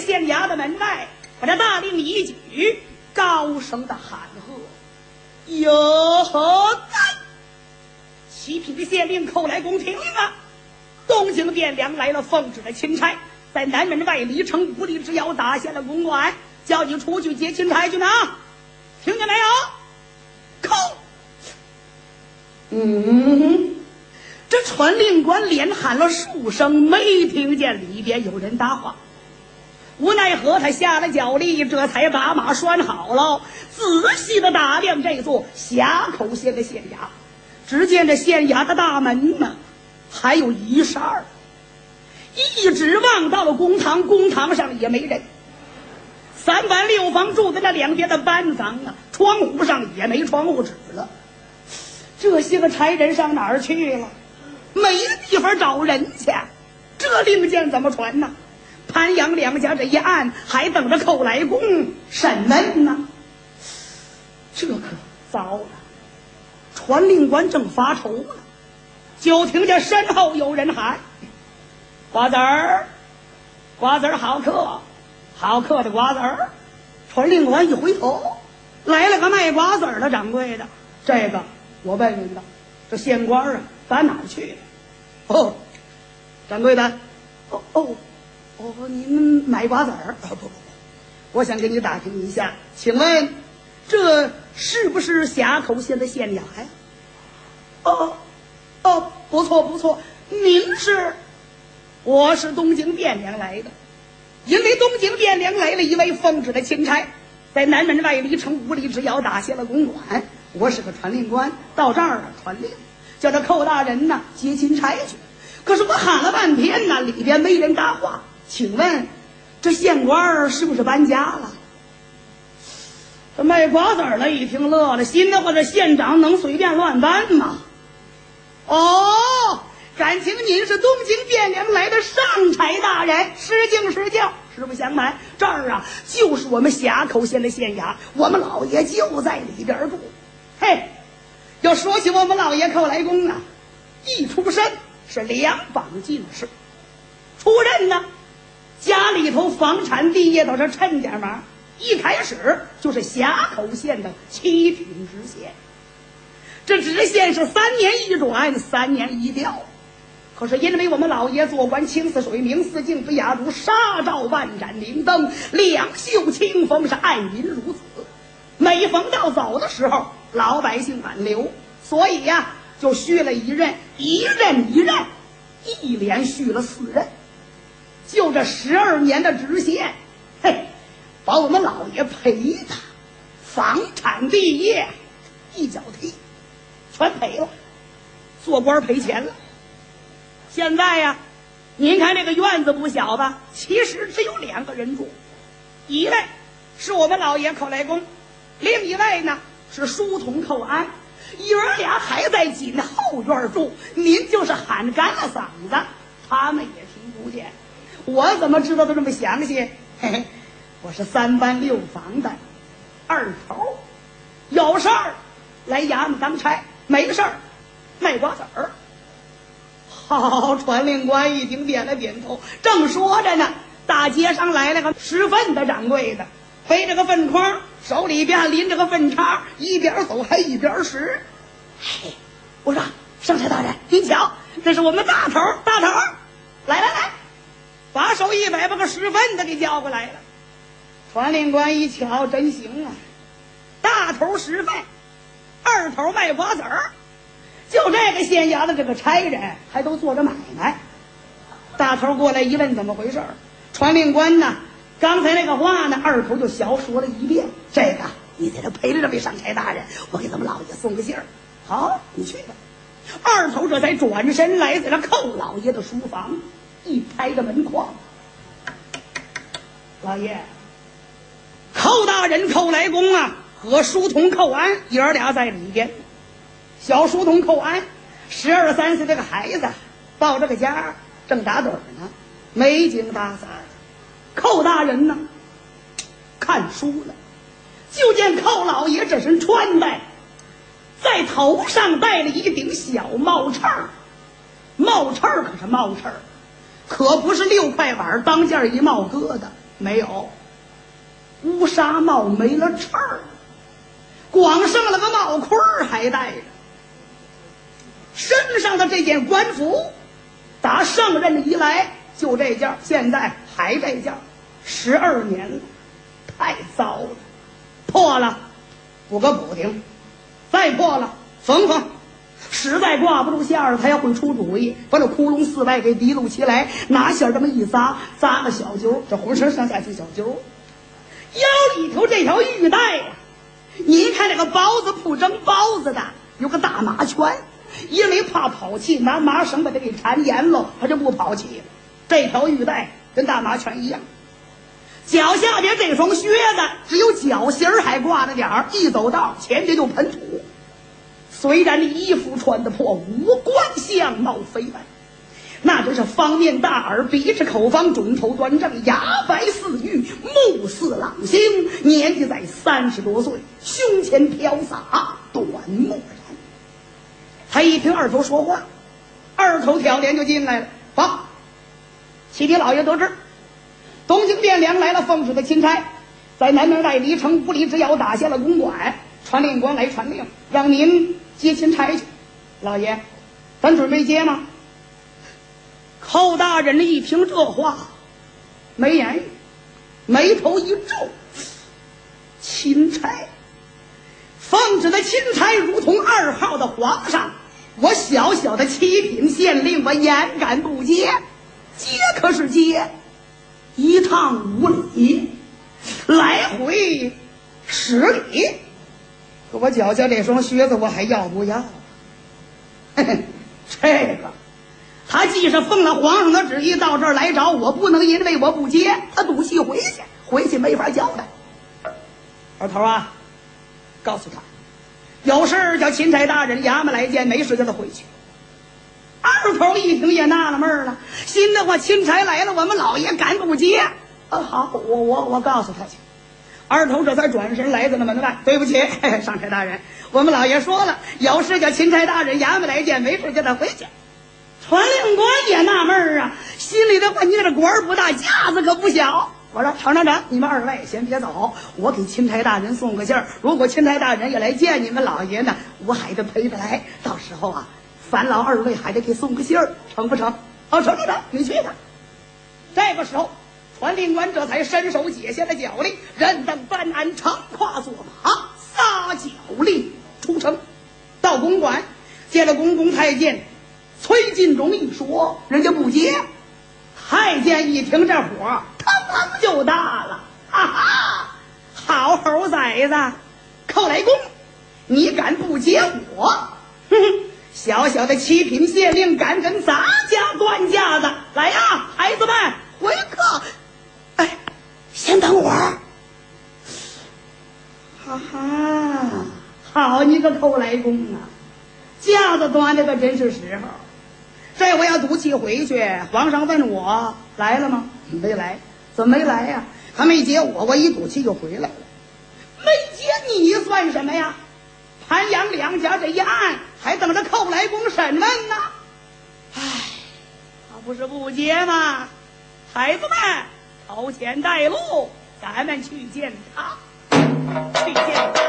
县衙的门外，把这大令一举，高声的喊喝：“有何在！七品的县令叩来公听令啊！东京汴梁来了奉旨的钦差，在南门外离城五里之遥打下了公馆，叫你出去接钦差去呢！听见没有？叩！嗯，这传令官连喊了数声，没听见里边有人答话。无奈何，他下了脚力，这才把马拴好了，仔细的打量这座峡口县的县衙。只见这县衙的大门呢，还有一扇儿，一直望到了公堂，公堂上也没人。三房六房住在那两边的班房啊，窗户上也没窗户纸了。这些个差人上哪儿去了？没地方找人去，这令箭怎么传呢？潘杨两家这一案还等着寇来公审问呢，这可糟了！传令官正发愁呢，就听见身后有人喊：“瓜子儿，瓜子儿，好客，好客的瓜子儿。”传令官一回头，来了个卖瓜子儿的掌柜的。这个我问您的，这县官啊，打哪儿去了？哦，掌柜的，哦哦。哦，你们买瓜子儿？不不不，我想跟你打听一下，请问这是不是峡口县的县衙呀？哦哦，不错不错，您是？我是东京汴梁来的，因为东京汴梁来了一位奉旨的钦差，在南门外离城五里之遥打下了公馆。我是个传令官，到这儿传令，叫这寇大人呢接钦差去。可是我喊了半天呢，里边没人搭话。请问，这县官是不是搬家了？这卖瓜子儿的一听乐了，心的话，这县长能随便乱搬吗？哦，感情您是东京汴梁来的上差大人，失敬失敬，实不相瞒，这儿啊就是我们峡口县的县衙，我们老爷就在里边住。嘿，要说起我们老爷寇来公啊，一出身是两榜进士，出任呢。家里头房产地业倒是趁点忙，一开始就是峡口县的七品知县。这知县是三年一转，三年一调。可是因为我们老爷做官清似水，明似镜飞雅如纱照万盏明灯，两袖清风是爱民如子。每逢到走的时候，老百姓挽留，所以呀，就续了一任，一任一任，一连续了四任。就这十二年的直线，嘿，把我们老爷赔的，房产地业一脚踢，全赔了，做官赔钱了。现在呀，您看这个院子不小吧？其实只有两个人住，一位是我们老爷寇来公，另一位呢是书童寇安，爷儿俩还在紧后院住。您就是喊干了嗓子，他们也听不见。我怎么知道的这么详细？嘿嘿，我是三班六房的二头，有事儿来衙门当差，没事儿卖瓜子儿。好，传令官一听点了点头，正说着呢，大街上来了个拾粪的掌柜的，背着个粪筐，手里边拎着个粪叉，一边走还一边拾。嘿，我说上差大人，您瞧，这是我们大头，大头，来来来。把手一摆，把个拾粪的给叫过来了。传令官一瞧，真行啊！大头拾粪，二头卖瓜子儿，就这个县衙的这个差人还都做着买卖。大头过来一问，怎么回事儿？传令官呢？刚才那个话呢？二头就小说了一遍。这个你在这陪着这位上差大人，我给咱们老爷送个信儿。好，你去吧。二头这才转身来，在这寇老爷的书房。一拍着门框，老爷，寇大人寇来公啊，和书童寇安爷儿俩在里边。小书童寇安，十二三岁这个孩子，抱着个家正打盹呢，没精打采。寇大人呢，看书了，就见寇老爷这身穿戴，在头上戴了一顶小帽梢帽梢可是帽梢可不是六块碗当间一帽疙瘩，没有，乌纱帽没了翅儿，光剩了个帽盔儿还戴着。身上的这件官服，打上任以来就这件，现在还这件，十二年了，太糟了，破了，补个补丁，再破了，缝缝。实在挂不住线儿，他也会出主意，把这窟窿四外给提溜起来，拿线这么一扎，扎个小揪，这浑身上下是小揪。腰里头这条玉带呀，你看这个包子铺蒸包子的，有个大麻圈，因为怕跑气，拿麻绳把它给缠严了，他就不跑气。这条玉带跟大麻圈一样，脚下边这双靴子只有脚心儿还挂着点儿，一走道前边就喷土。虽然衣服穿的破，五官相貌非凡，那真是方面大耳，鼻齿口方，肿头端正，牙白似玉，目似朗星。年纪在三十多岁，胸前飘洒短墨染。他一听二头说话，二头挑帘就进来了。报，启禀老爷得知，东京汴梁来了奉旨的钦差，在南门外离城不离之遥打下了公馆，传令官来传令，让您。接钦差去，老爷，咱准备接吗？寇大人一听这话，没言语，眉头一皱。钦差，奉旨的钦差如同二号的皇上，我小小的七品县令，我焉敢不接？接可是接，一趟五里，来回十里。我脚脚这双靴子，我还要不要？这个，他既是奉了皇上的旨意到这儿来找我，不能因为我不接他赌气回去，回去没法交代。二头啊，告诉他，有事叫钦差大人衙门来见，没事叫他回去。二头一听也纳了闷了，心的话，钦差来了，我们老爷敢不接？啊，好，我我我告诉他去。二头这才转身来到了门外。对不起，上差大人，我们老爷说了，有事叫钦差大人衙门来见，没事叫他回去。传令官也纳闷儿啊，心里的话，你这官儿不大，架子可不小。我说，成成成，你们二位先别走，我给钦差大人送个信儿。如果钦差大人也来见你们老爷呢，我还得陪着来。到时候啊，烦劳二位还得给送个信儿，成不成？好，成成成，你去吧。这个时候。传令官这才伸手解下了脚令，任等办案，长跨坐马，撒脚令出城，到公馆见了公公太监崔进忠一说，人家不接。太监一听这火，腾腾就大了，哈哈，好猴崽子，寇来公，你敢不接我？哼哼，小小的七品县令敢跟咱家断架子？来呀，孩子们，回客。等会儿，哈哈，好你个寇来公啊！架子端的可真是时候。这回要赌气回去，皇上问我来了吗？没来，怎么没来呀？他没接我，我一赌气就回来了。没接你算什么呀？潘阳两家这一案还等着寇来公审问呢。唉，他不是不接吗？孩子们。朝前带路，咱们去见他，去见他。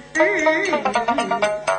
户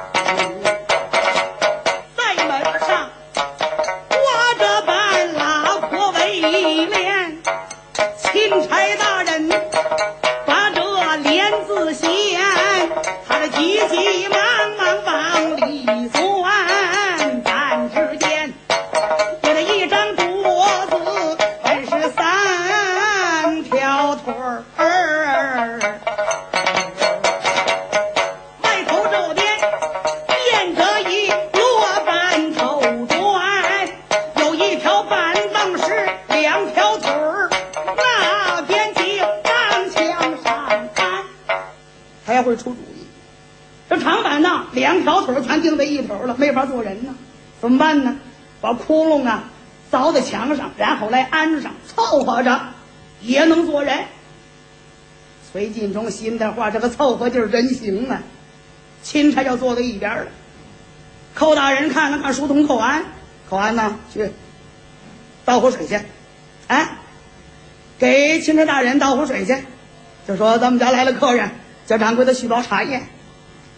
他也会出主意，这长板凳两条腿全钉在一头了，没法坐人呢，怎么办呢？把窟窿啊凿在墙上，然后来安上，凑合着也能坐人。崔进忠心的话，这个凑合劲儿真行啊！钦差就坐在一边了。寇大人看了看书童寇安，寇安呐，去倒壶水去，哎，给钦差大人倒壶水去。就说咱们家来了客人，叫掌柜的续包茶叶，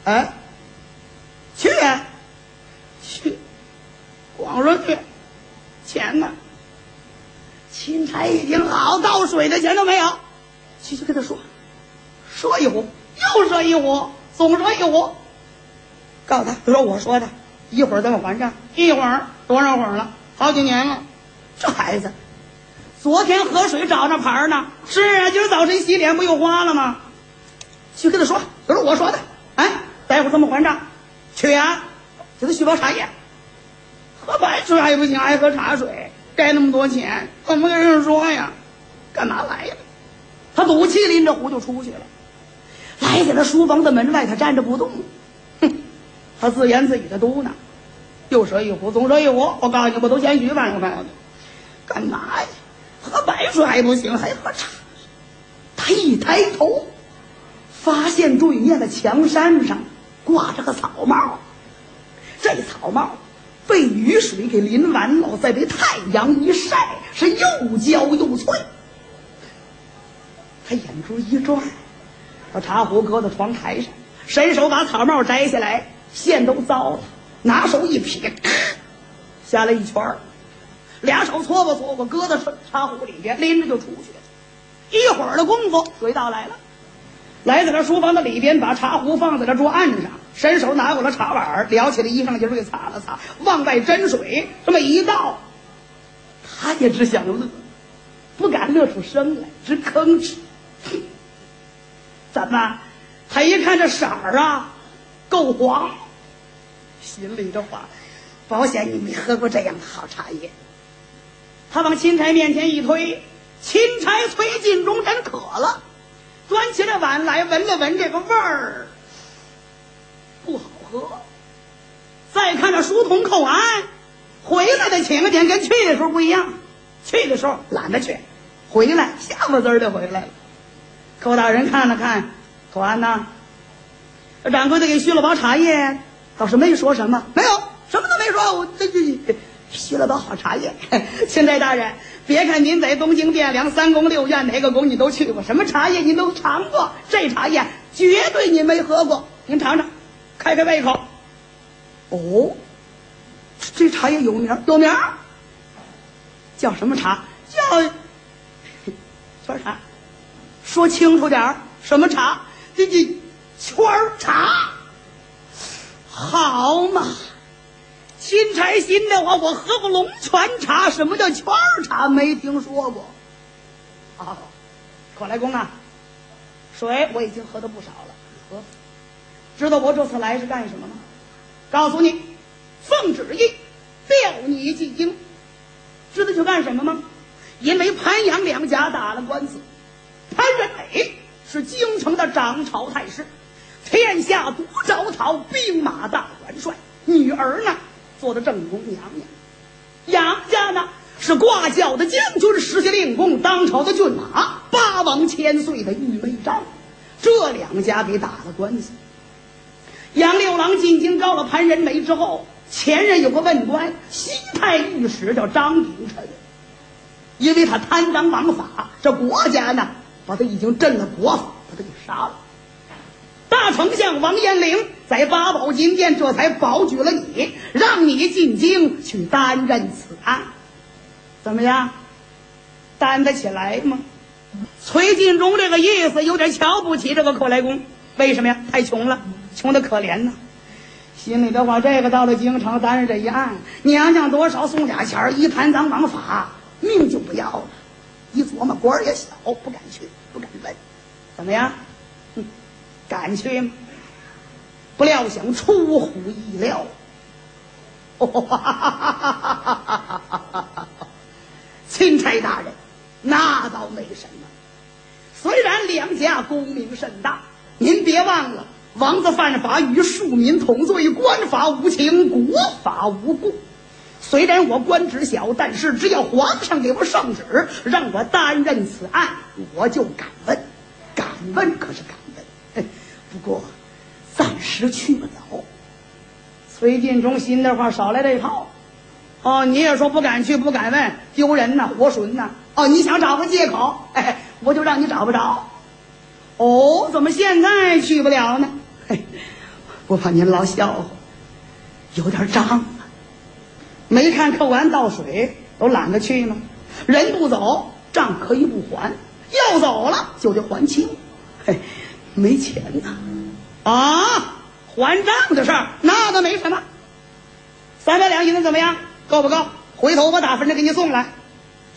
啊，去啊，去，光说去，钱呢？钦差一听好，倒水的钱都没有，去去跟他说，说一壶，又说一壶。总说一壶，告诉他，就说我说的，一会儿咱们还账，一会儿多少会儿了？好几年了，这孩子，昨天喝水找着牌儿呢，是啊，今儿早晨洗脸不又花了吗？去跟他说，都是我说的，哎，待会儿咱们还账，去啊，给他续包茶叶，喝白水还不行，爱喝茶水，该那么多钱，怎么跟人说呀？干嘛来呀？他赌气拎着壶就出去了。来在他书房的门外，他站着不动，哼，他自言自语的嘟囔：“又说一壶，总说一壶。我告诉你，我都谦虚吧？我告诉你，干嘛呀？喝白水还不行，还喝茶？”他一抬头，发现对面的墙山上挂着个草帽，这草帽被雨水给淋完了，再被太阳一晒，是又焦又脆。他眼珠一转。把茶壶搁在窗台上，伸手把草帽摘下来，线都糟了，拿手一撇，下来一圈儿，俩手搓吧搓吧，搁到茶壶里边，拎着就出去了。一会儿的功夫，水到来了，来在这书房的里边，把茶壶放在了桌案上，伸手拿过了茶碗，撩起了衣裳襟给擦了擦，往外斟水，这么一倒，他也只想乐，不敢乐出声来，直吭哧。怎么？他一看这色儿啊，够黄。心里的话，保险你没喝过这样的好茶叶。他往钦差面前一推，钦差崔进忠真渴了，端起了碗来闻了闻这个味儿，不好喝。再看这书童寇安，回来的请柬跟去的时候不一样，去的时候懒得去，回来下巴子儿的回来了。寇大人看了看，寇安呐，掌柜的给续了包茶叶，倒是没说什么，没有什么都没说。我这这续了包好茶叶。钦差大人，别看您在东京汴梁三宫六院哪个宫你都去过，什么茶叶您都尝过，这茶叶绝对您没喝过，您尝尝，开开胃口。哦，这茶叶有名有名叫什么茶？叫圈茶。说清楚点儿，什么茶？这这圈儿茶，好嘛！钦差心的话，我喝过龙泉茶，什么叫圈儿茶？没听说过。啊，可来公啊，水我已经喝的不少了，喝。知道我这次来是干什么吗？告诉你，奉旨意调你进京。知道去干什么吗？因为潘阳两家打了官司。潘仁美是京城的掌朝太师，天下独招讨兵马大元帅，女儿呢做的正宫娘娘，杨家呢是挂孝的将军，实下令公，当朝的骏马，八王千岁的玉梅章，这两家给打了官司。杨六郎进京招了潘仁美之后，前任有个问官，西太御史叫张秉臣，因为他贪赃枉法，这国家呢把他已经镇了国法，把他给杀了。丞相王延龄在八宝金殿这才保举了你，让你进京去担任此案，怎么样？担得起来吗？崔进忠这个意思有点瞧不起这个寇来公，为什么呀？太穷了。穷的可怜呐，心里的话，这个到了京城担任这一案，娘娘多少送俩钱儿，一贪赃枉法，命就不要了。一琢磨，官儿也小，不敢去，不敢问，怎么样？敢去吗？不料想出乎意料，哈哈哈哈哈哈钦差大人，那倒没什么。虽然两家功名甚大，您别忘了。王子犯法与庶民同罪，官法无情，国法无故。虽然我官职小，但是只要皇上给我圣旨，让我担任此案，我就敢问。敢问可是敢，不过暂时去不了。崔进忠心的话少来这一套。哦，你也说不敢去，不敢问，丢人呐，活损呐。哦，你想找个借口，哎，我就让你找不着。哦，怎么现在去不了呢？嘿，我怕您老笑话，有点账。没看扣完倒水都懒得去吗？人不走，账可以不还；要走了就得还清。嘿，没钱呐！啊，还账的事儿那倒没什么。三百两银子怎么样？够不够？回头我打分的给你送来。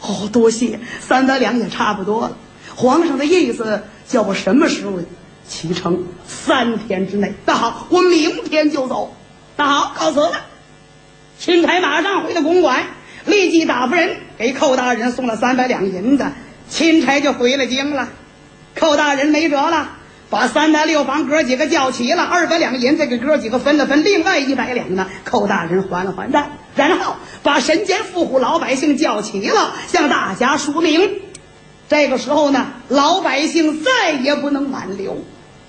哦，多谢，三百两也差不多了。皇上的意思叫我什么时候？启程三天之内，那好，我明天就走。那好，告辞了。钦差马上回到公馆，立即打发人给寇大人送了三百两银子。钦差就回了京了。寇大人没辙了，把三大六房哥几个叫齐了，二百两银子给哥几个分了分，另外一百两呢，寇大人还了还债。然后把神奸富户老百姓叫齐了，向大家说明。这个时候呢，老百姓再也不能挽留。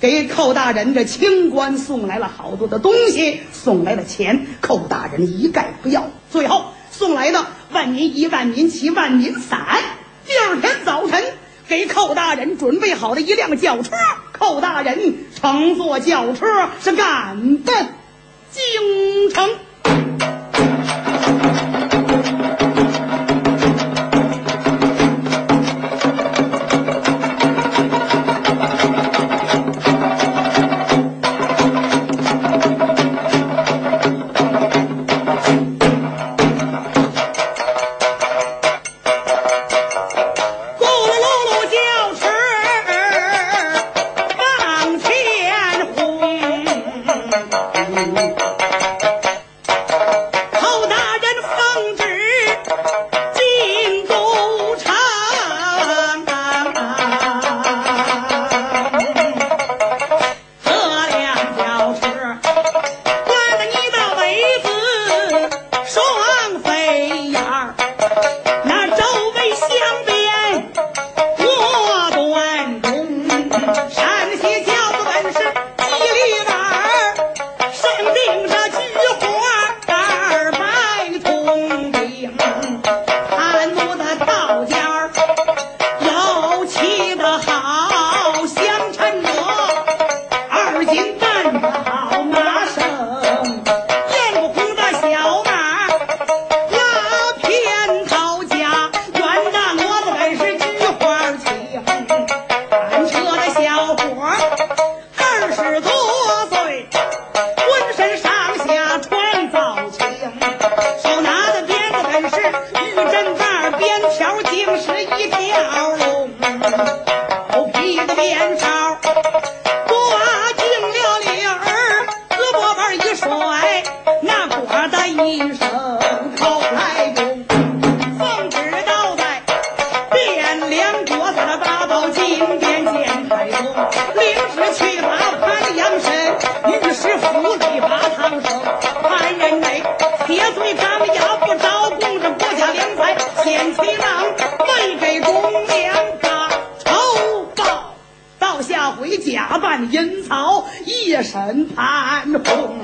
给寇大人这清官送来了好多的东西，送来了钱，寇大人一概不要。最后送来的万民一、万民旗、万民伞。第二天早晨，给寇大人准备好了一辆轿车，寇大人乘坐轿车是赶奔京城。临时去把潘阳神。盼红